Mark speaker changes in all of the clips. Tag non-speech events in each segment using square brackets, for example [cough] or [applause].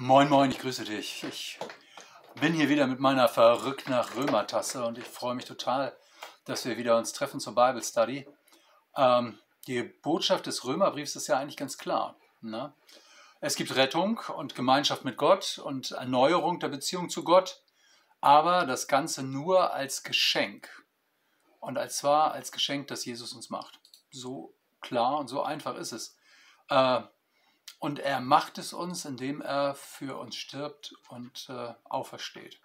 Speaker 1: Moin, moin, ich grüße dich. Ich bin hier wieder mit meiner verrückt nach Römer-Tasse und ich freue mich total, dass wir wieder uns treffen zur Bible Study. Ähm, die Botschaft des Römerbriefs ist ja eigentlich ganz klar. Ne? Es gibt Rettung und Gemeinschaft mit Gott und Erneuerung der Beziehung zu Gott, aber das Ganze nur als Geschenk. Und als zwar als Geschenk, das Jesus uns macht. So klar und so einfach ist es. Äh, und er macht es uns, indem er für uns stirbt und äh, aufersteht.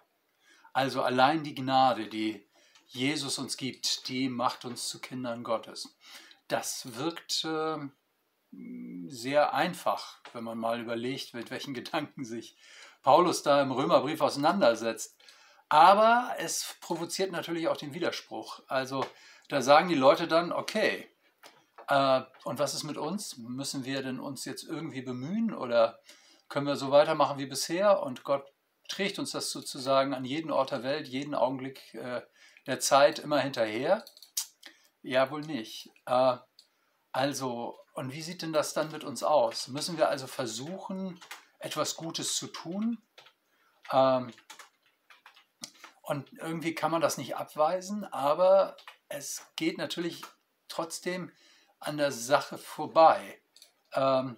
Speaker 1: Also allein die Gnade, die Jesus uns gibt, die macht uns zu Kindern Gottes. Das wirkt äh, sehr einfach, wenn man mal überlegt, mit welchen [laughs] Gedanken sich Paulus da im Römerbrief auseinandersetzt. Aber es provoziert natürlich auch den Widerspruch. Also da sagen die Leute dann, okay, äh, und was ist mit uns? Müssen wir denn uns jetzt irgendwie bemühen oder können wir so weitermachen wie bisher und Gott trägt uns das sozusagen an jeden Ort der Welt, jeden Augenblick äh, der Zeit immer hinterher? Ja, wohl nicht. Äh, also, und wie sieht denn das dann mit uns aus? Müssen wir also versuchen, etwas Gutes zu tun? Ähm, und irgendwie kann man das nicht abweisen, aber es geht natürlich trotzdem an der Sache vorbei. Ähm,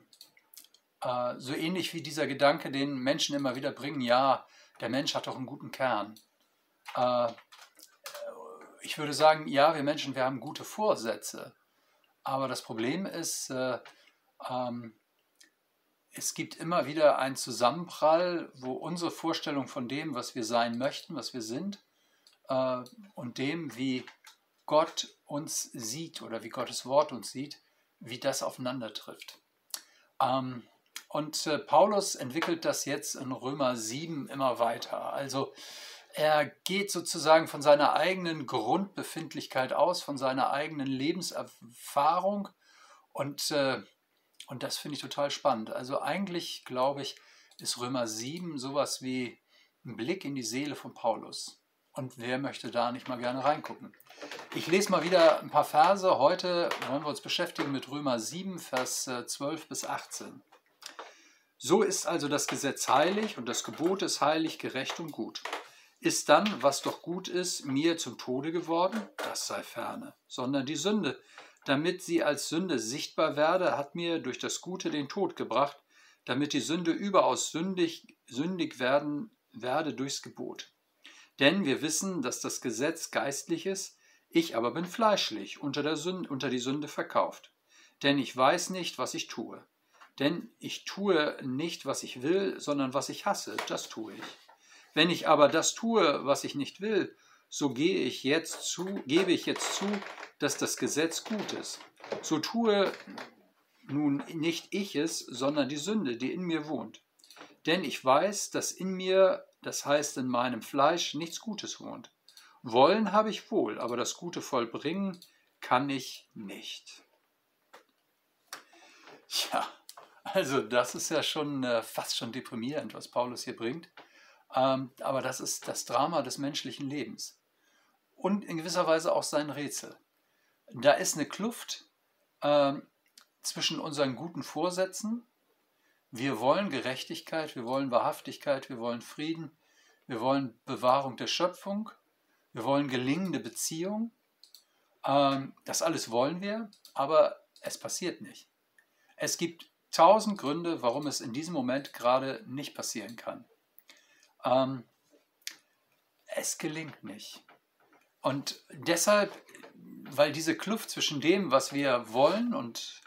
Speaker 1: äh, so ähnlich wie dieser Gedanke, den Menschen immer wieder bringen, ja, der Mensch hat doch einen guten Kern. Äh, ich würde sagen, ja, wir Menschen, wir haben gute Vorsätze. Aber das Problem ist, äh, ähm, es gibt immer wieder einen Zusammenprall, wo unsere Vorstellung von dem, was wir sein möchten, was wir sind, äh, und dem, wie Gott uns sieht oder wie Gottes Wort uns sieht, wie das aufeinander trifft. Ähm, und äh, Paulus entwickelt das jetzt in Römer 7 immer weiter. Also er geht sozusagen von seiner eigenen Grundbefindlichkeit aus, von seiner eigenen Lebenserfahrung und, äh, und das finde ich total spannend. Also eigentlich glaube ich, ist Römer 7 sowas wie ein Blick in die Seele von Paulus. Und wer möchte da nicht mal gerne reingucken? Ich lese mal wieder ein paar Verse. Heute wollen wir uns beschäftigen mit Römer 7, Vers 12 äh, bis 18. So ist also das Gesetz heilig und das Gebot ist heilig, gerecht und gut. Ist dann, was doch gut ist, mir zum Tode geworden? Das sei ferne, sondern die Sünde. Damit sie als Sünde sichtbar werde, hat mir durch das Gute den Tod gebracht, damit die Sünde überaus sündig, sündig werden werde durchs Gebot. Denn wir wissen, dass das Gesetz geistlich ist, ich aber bin fleischlich, unter, Sünde, unter die Sünde verkauft. Denn ich weiß nicht, was ich tue. Denn ich tue nicht, was ich will, sondern was ich hasse, das tue ich. Wenn ich aber das tue, was ich nicht will, so gehe ich jetzt zu, gebe ich jetzt zu, dass das Gesetz gut ist. So tue nun nicht ich es, sondern die Sünde, die in mir wohnt. Denn ich weiß, dass in mir das heißt in meinem Fleisch nichts Gutes wohnt. Wollen habe ich wohl, aber das Gute vollbringen kann ich nicht. Ja, also das ist ja schon äh, fast schon deprimierend, was Paulus hier bringt. Ähm, aber das ist das Drama des menschlichen Lebens. Und in gewisser Weise auch sein Rätsel. Da ist eine Kluft äh, zwischen unseren guten Vorsätzen wir wollen Gerechtigkeit, wir wollen Wahrhaftigkeit, wir wollen Frieden, wir wollen Bewahrung der Schöpfung, wir wollen gelingende Beziehung. Ähm, das alles wollen wir, aber es passiert nicht. Es gibt tausend Gründe, warum es in diesem Moment gerade nicht passieren kann. Ähm, es gelingt nicht. Und deshalb, weil diese Kluft zwischen dem, was wir wollen und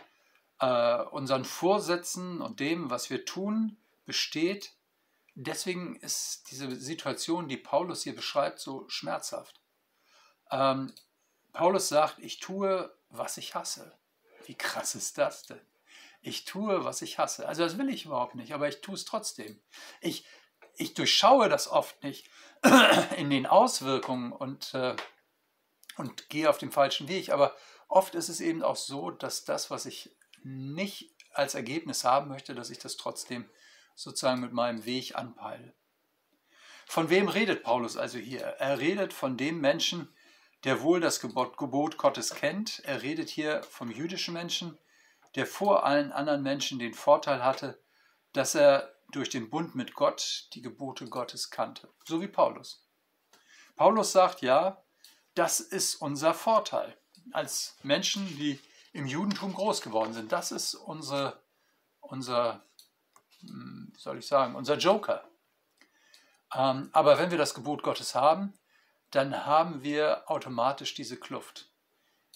Speaker 1: äh, unseren Vorsätzen und dem, was wir tun, besteht. Deswegen ist diese Situation, die Paulus hier beschreibt, so schmerzhaft. Ähm, Paulus sagt, ich tue, was ich hasse. Wie krass ist das denn? Ich tue, was ich hasse. Also das will ich überhaupt nicht, aber ich tue es trotzdem. Ich, ich durchschaue das oft nicht [clears throat] in den Auswirkungen und, äh, und gehe auf dem falschen Weg. Aber oft ist es eben auch so, dass das, was ich nicht als Ergebnis haben möchte, dass ich das trotzdem sozusagen mit meinem Weg anpeile. Von wem redet Paulus also hier? Er redet von dem Menschen, der wohl das Gebot, Gebot Gottes kennt. Er redet hier vom jüdischen Menschen, der vor allen anderen Menschen den Vorteil hatte, dass er durch den Bund mit Gott die Gebote Gottes kannte. So wie Paulus. Paulus sagt, ja, das ist unser Vorteil als Menschen, die im Judentum groß geworden sind. Das ist unsere, unser, hm, wie soll ich sagen, unser Joker. Ähm, aber wenn wir das Gebot Gottes haben, dann haben wir automatisch diese Kluft.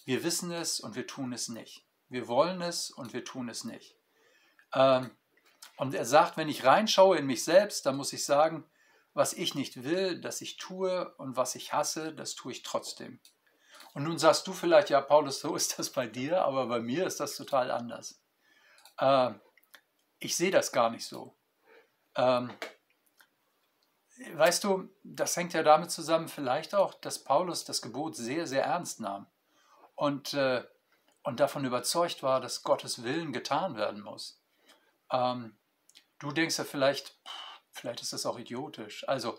Speaker 1: Wir wissen es und wir tun es nicht. Wir wollen es und wir tun es nicht. Ähm, und er sagt, wenn ich reinschaue in mich selbst, dann muss ich sagen, was ich nicht will, dass ich tue und was ich hasse, das tue ich trotzdem. Und nun sagst du vielleicht, ja, Paulus, so ist das bei dir, aber bei mir ist das total anders. Ähm, ich sehe das gar nicht so. Ähm, weißt du, das hängt ja damit zusammen, vielleicht auch, dass Paulus das Gebot sehr, sehr ernst nahm und, äh, und davon überzeugt war, dass Gottes Willen getan werden muss. Ähm, du denkst ja vielleicht, vielleicht ist das auch idiotisch. Also,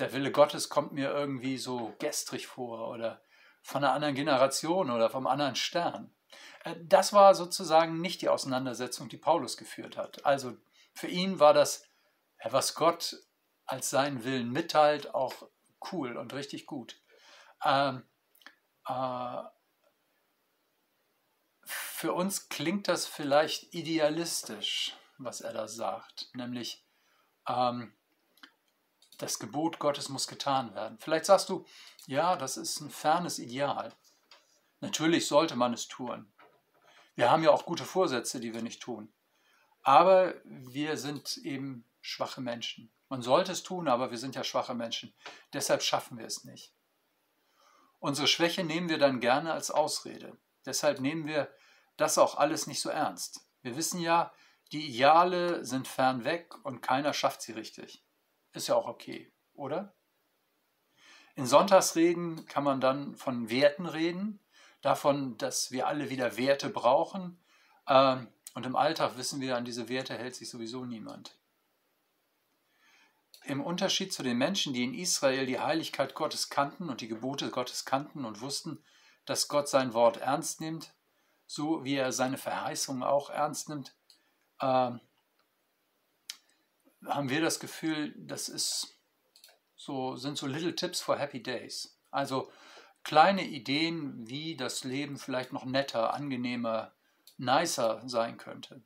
Speaker 1: der Wille Gottes kommt mir irgendwie so gestrig vor oder von einer anderen Generation oder vom anderen Stern. Äh, das war sozusagen nicht die Auseinandersetzung, die Paulus geführt hat. Also für ihn war das, was Gott als seinen Willen mitteilt, auch cool und richtig gut. Ähm, äh, für uns klingt das vielleicht idealistisch, was er da sagt, nämlich ähm, das Gebot Gottes muss getan werden. Vielleicht sagst du, ja, das ist ein fernes Ideal. Natürlich sollte man es tun. Wir haben ja auch gute Vorsätze, die wir nicht tun. Aber wir sind eben schwache Menschen. Man sollte es tun, aber wir sind ja schwache Menschen. Deshalb schaffen wir es nicht. Unsere Schwäche nehmen wir dann gerne als Ausrede. Deshalb nehmen wir das auch alles nicht so ernst. Wir wissen ja, die Ideale sind fern weg und keiner schafft sie richtig. Ist ja auch okay, oder? In Sonntagsreden kann man dann von Werten reden, davon, dass wir alle wieder Werte brauchen. Ähm, und im Alltag wissen wir, an diese Werte hält sich sowieso niemand. Im Unterschied zu den Menschen, die in Israel die Heiligkeit Gottes kannten und die Gebote Gottes kannten und wussten, dass Gott sein Wort ernst nimmt, so wie er seine Verheißungen auch ernst nimmt, äh, haben wir das Gefühl, das ist so, sind so Little Tips for Happy Days. Also kleine Ideen, wie das Leben vielleicht noch netter, angenehmer, nicer sein könnte.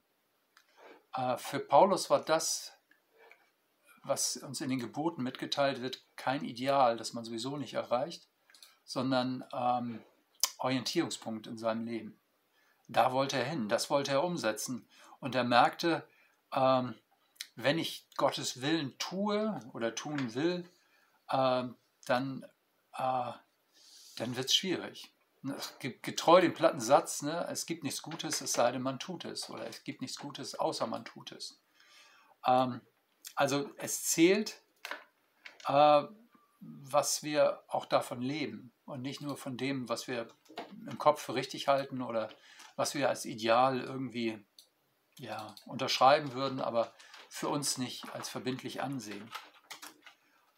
Speaker 1: Äh, für Paulus war das, was uns in den Geboten mitgeteilt wird, kein Ideal, das man sowieso nicht erreicht, sondern ähm, Orientierungspunkt in seinem Leben. Da wollte er hin, das wollte er umsetzen. Und er merkte, ähm, wenn ich Gottes Willen tue oder tun will, äh, dann, äh, dann wird es schwierig. Getreu dem platten Satz, ne, es gibt nichts Gutes, es sei denn, man tut es. Oder es gibt nichts Gutes, außer man tut es. Ähm, also es zählt, äh, was wir auch davon leben und nicht nur von dem, was wir im Kopf für richtig halten oder was wir als Ideal irgendwie ja, unterschreiben würden, aber für uns nicht als verbindlich ansehen.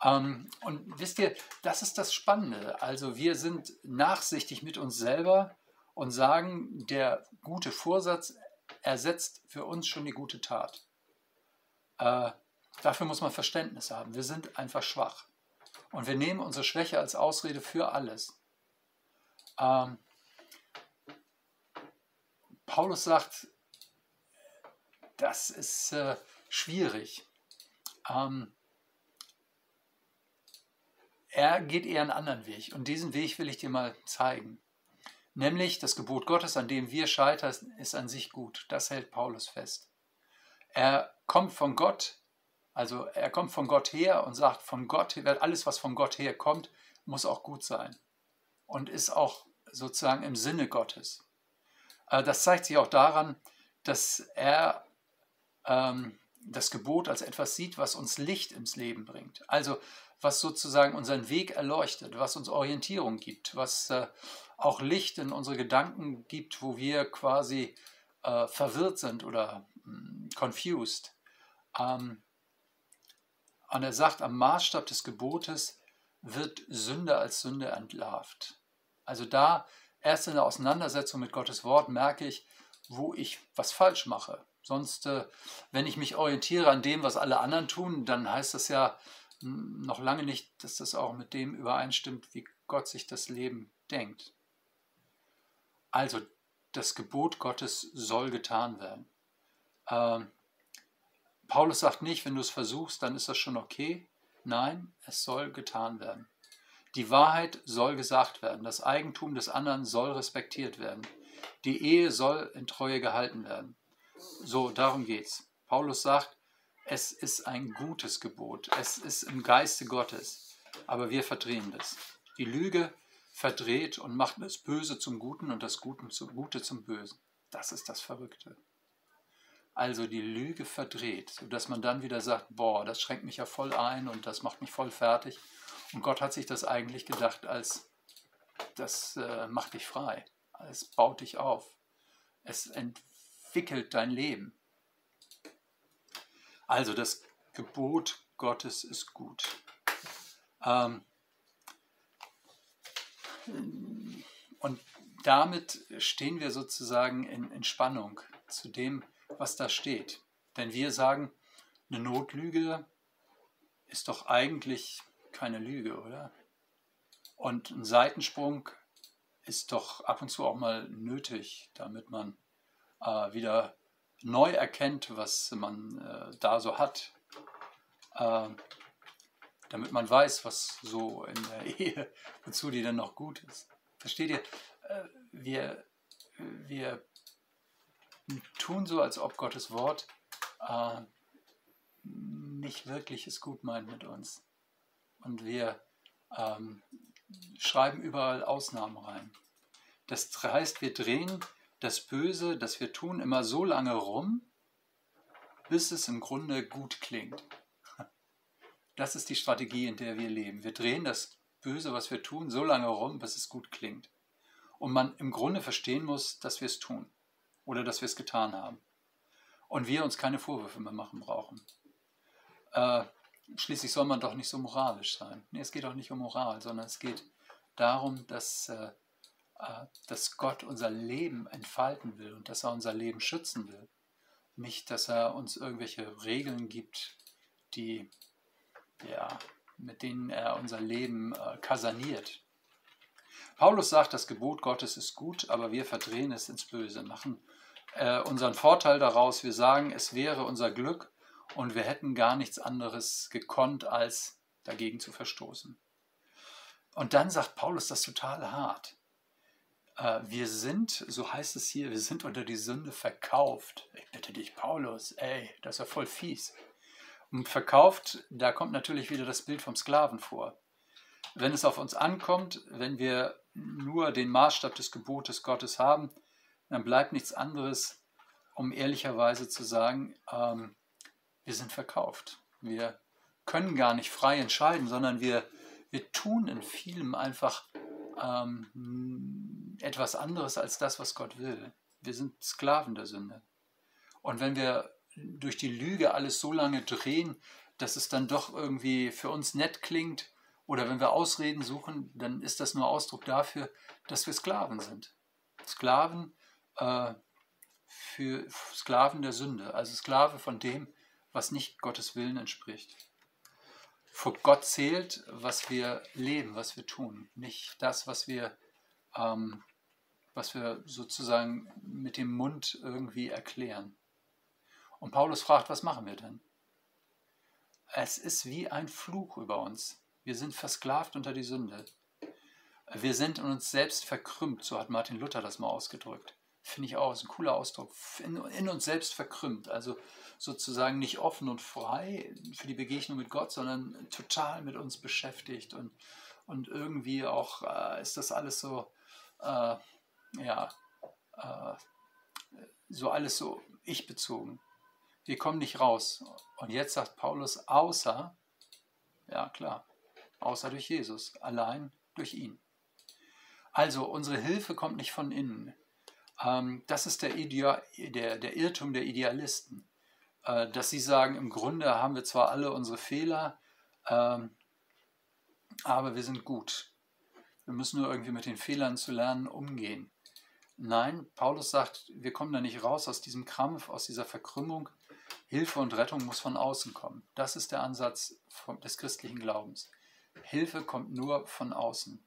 Speaker 1: Ähm, und wisst ihr, das ist das Spannende. Also wir sind nachsichtig mit uns selber und sagen, der gute Vorsatz ersetzt für uns schon die gute Tat. Äh, dafür muss man Verständnis haben. Wir sind einfach schwach. Und wir nehmen unsere Schwäche als Ausrede für alles. Ähm, Paulus sagt, das ist äh, schwierig. Ähm, er geht eher einen anderen Weg und diesen Weg will ich dir mal zeigen. Nämlich das Gebot Gottes, an dem wir scheitern, ist an sich gut. Das hält Paulus fest. Er kommt von Gott, also er kommt von Gott her und sagt, von Gott, alles was von Gott her kommt, muss auch gut sein und ist auch sozusagen im Sinne Gottes. Äh, das zeigt sich auch daran, dass er ähm, das Gebot als etwas sieht, was uns Licht ins Leben bringt. Also was sozusagen unseren Weg erleuchtet, was uns Orientierung gibt, was äh, auch Licht in unsere Gedanken gibt, wo wir quasi äh, verwirrt sind oder mh, hm, confused. Ähm, und er sagt, am Maßstab des Gebotes wird Sünde als Sünde entlarvt. Also da erst in der Auseinandersetzung mit Gottes Wort merke ich, wo ich was falsch mache, Sonst, äh, wenn ich mich orientiere an dem, was alle anderen tun, dann heißt das ja noch lange nicht, dass das auch mit dem übereinstimmt, wie Gott sich das Leben denkt. Also, das Gebot Gottes soll getan werden. Ähm, Paulus sagt nicht, wenn du es versuchst, dann ist das schon okay. Nein, es soll getan werden. Die Wahrheit soll gesagt werden. Das Eigentum des anderen soll respektiert werden. Die Ehe soll in Treue gehalten werden. So, darum geht's. Paulus sagt, es ist ein gutes Gebot. Es ist im Geiste Gottes. Aber wir verdrehen das. Die Lüge verdreht und macht das Böse zum Guten und das Gute zum Bösen. Das ist das Verrückte. Also die Lüge verdreht, sodass man dann wieder sagt, boah, das schränkt mich ja voll ein und das macht mich voll fertig. Und Gott hat sich das eigentlich gedacht als, das äh, macht dich frei, es baut dich auf, es entwickelt dein Leben. Also das Gebot Gottes ist gut. Ähm, und damit stehen wir sozusagen in, in Spannung zu dem, was da steht. Denn wir sagen, eine Notlüge ist doch eigentlich keine Lüge, oder? Und ein Seitensprung ist doch ab und zu auch mal nötig, damit man äh, wieder neu erkennt, was man äh, da so hat, äh, damit man weiß, was so in der [laughs] Ehe, wozu die denn noch gut ist. Versteht ihr? Äh, wir, wir tun so, als ob Gottes Wort äh, nicht wirklich es gut meint mit uns. Und wir ähm, schreiben überall Ausnahmen rein. Das heißt, wir drehen das Böse, das wir tun, immer so lange rum, bis es im Grunde gut klingt. [laughs] Das ist die Strategie, in der wir leben. Wir drehen das Böse, was wir tun, so lange rum, bis es gut klingt. Und man im Grunde verstehen muss, dass wir es tun oder dass wir es getan haben. Und wir uns keine Vorwürfe mehr machen brauchen. Äh, schließlich soll man doch nicht so moralisch sein. Nee, es geht auch nicht um Moral, sondern es geht darum, dass äh, dass Gott unser Leben entfalten will und dass er unser Leben schützen will. Nicht, dass er uns irgendwelche Regeln gibt, die, ja, mit denen er unser Leben äh, kasaniert. Paulus sagt, das Gebot Gottes ist gut, aber wir verdrehen es ins Böse, machen äh, unseren Vorteil daraus. Wir sagen, es wäre unser Glück und wir hätten gar nichts anderes gekonnt, als dagegen zu verstoßen. Und dann sagt Paulus das total hart. Äh, wir sind, so heißt es hier, wir sind unter die Sünde verkauft. Ich bitte dich, Paulus, ey, das ist ja voll fies. Und verkauft, da kommt natürlich wieder das Bild vom Sklaven vor. Wenn es auf uns ankommt, wenn wir nur den Maßstab des Gebotes Gottes haben, dann bleibt nichts anderes, um ehrlicherweise zu sagen, ähm, wir sind verkauft. Wir können gar nicht frei entscheiden, sondern wir, wir tun in vielem einfach ähm, etwas anderes als das, was Gott will. Wir sind Sklaven der Sünde. Und wenn wir durch die Lüge alles so lange drehen, dass es dann doch irgendwie für uns nett klingt, oder wenn wir Ausreden suchen, dann ist das nur Ausdruck dafür, dass wir Sklaven sind. Sklaven äh, für Sklaven der Sünde, also Sklave von dem, was nicht Gottes Willen entspricht vor Gott zählt, was wir leben, was wir tun, nicht das, was wir, ähm, was wir sozusagen mit dem Mund irgendwie erklären. Und Paulus fragt, was machen wir denn? Es ist wie ein Fluch über uns. Wir sind versklavt unter die Sünde. Wir sind in uns selbst verkrümmt, so hat Martin Luther das mal ausgedrückt. Finde ich auch, ist ein cooler Ausdruck. In, uns selbst verkrümmt. Also sozusagen nicht offen und frei für die Begegnung mit Gott, sondern total mit uns beschäftigt und, und irgendwie auch äh, ist das alles so, äh, ja, äh, so alles so ich bezogen. Wir kommen nicht raus. Und jetzt sagt Paulus, außer, ja klar, außer durch Jesus, allein durch ihn. Also unsere Hilfe kommt nicht von innen. Ähm, das ist der, Idea, der, der Irrtum der Idealisten. Äh, dass sie sagen, im Grunde haben wir zwar alle unsere Fehler, ähm, aber wir sind gut. Wir müssen nur irgendwie mit den Fehlern zu lernen umgehen. Nein, Paulus sagt, wir kommen da nicht raus aus diesem Krampf, aus dieser Verkrümmung. Hilfe und Rettung muss von außen kommen. Das ist der Ansatz des christlichen Glaubens. Hilfe kommt nur von außen.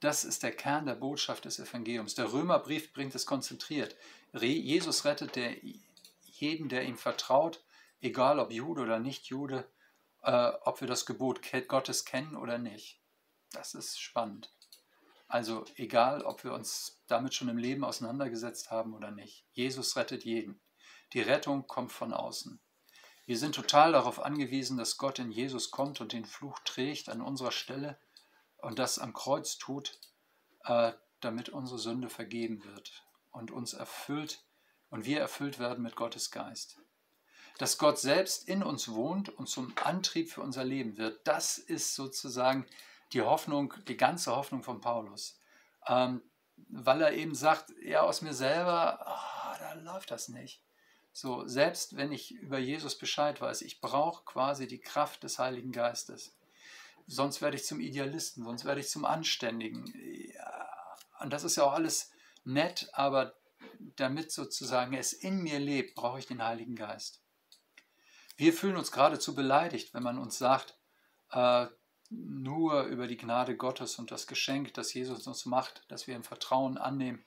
Speaker 1: Das ist der Kern der Botschaft des Evangeliums. Der Römerbrief bringt es konzentriert. Jesus rettet der, jeden, der ihm vertraut, egal ob Jude oder nicht Jude, äh, ob wir das Gebot Gottes kennen oder nicht. Das ist spannend. Also egal, ob wir uns damit schon im Leben auseinandergesetzt haben oder nicht. Jesus rettet jeden. Die Rettung kommt von außen. Wir sind total darauf angewiesen, dass Gott in Jesus kommt und den Fluch trägt an unserer Stelle und das am Kreuz tut, äh, damit unsere Sünde vergeben wird und uns erfüllt und wir erfüllt werden mit Gottes Geist. Dass Gott selbst in uns wohnt und zum Antrieb für unser Leben wird, das ist sozusagen die Hoffnung, die ganze Hoffnung von Paulus. Ähm, weil er eben sagt, ja, aus mir selber, oh, da läuft das nicht. So, selbst wenn ich über Jesus Bescheid weiß, ich brauche quasi die Kraft des Heiligen Geistes. Sonst werde ich zum Idealisten, sonst werde ich zum Anständigen. Ja, und das ist ja auch alles nett, aber damit sozusagen es in mir lebt, brauche ich den Heiligen Geist. Wir fühlen uns geradezu beleidigt, wenn man uns sagt, äh, nur über die Gnade Gottes und das Geschenk, das Jesus uns macht, das wir im Vertrauen annehmen,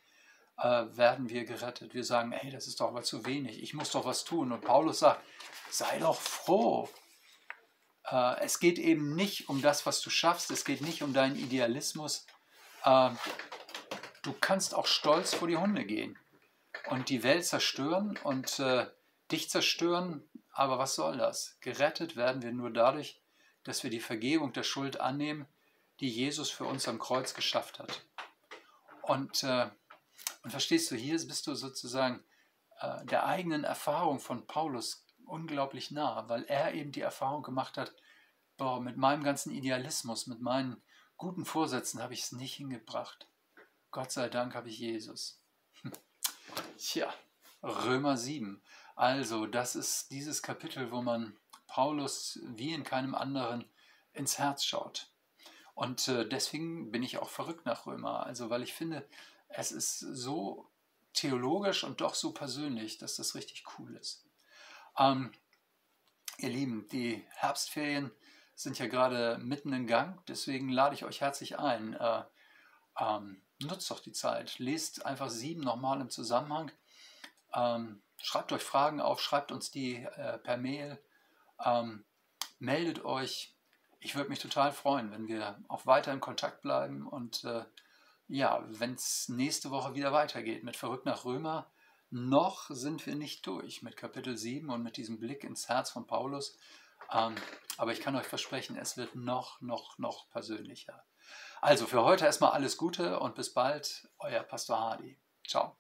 Speaker 1: äh, werden wir gerettet. Wir sagen, hey, das ist doch aber zu wenig, ich muss doch was tun. Und Paulus sagt, sei doch froh. Äh, es geht eben nicht um das, was du schaffst, es geht nicht um deinen Idealismus. Äh, du kannst auch stolz vor die Hunde gehen und die Welt zerstören und äh, dich zerstören, aber was soll das? Gerettet werden wir nur dadurch, dass wir die Vergebung der Schuld annehmen, die Jesus für uns am Kreuz geschafft hat. Und, äh, und verstehst du, hier bist du sozusagen äh, der eigenen Erfahrung von Paulus unglaublich nah, weil er eben die Erfahrung gemacht hat, boah, mit meinem ganzen Idealismus, mit meinen guten Vorsätzen habe ich es nicht hingebracht. Gott sei Dank habe ich Jesus. [laughs] Tja, Römer 7. Also, das ist dieses Kapitel, wo man Paulus wie in keinem anderen ins Herz schaut. Und äh, deswegen bin ich auch verrückt nach Römer. Also, weil ich finde, es ist so theologisch und doch so persönlich, dass das richtig cool ist. Ähm, ihr Lieben, die Herbstferien sind ja gerade mitten in Gang, deswegen lade ich euch herzlich ein. Äh, ähm, nutzt doch die Zeit, lest einfach sieben nochmal im Zusammenhang. Ähm, schreibt euch Fragen auf, schreibt uns die äh, per Mail ähm, meldet euch. Ich würde mich total freuen, wenn wir auch weiter in Kontakt bleiben und äh, ja, wenn es nächste Woche wieder weitergeht mit Verrückt nach Römer. Noch sind wir nicht durch mit Kapitel 7 und mit diesem Blick ins Herz von Paulus. Ähm, aber ich kann euch versprechen, es wird noch, noch, noch persönlicher. Also für heute erstmal alles Gute und bis bald, euer Pastor Hardy. Ciao.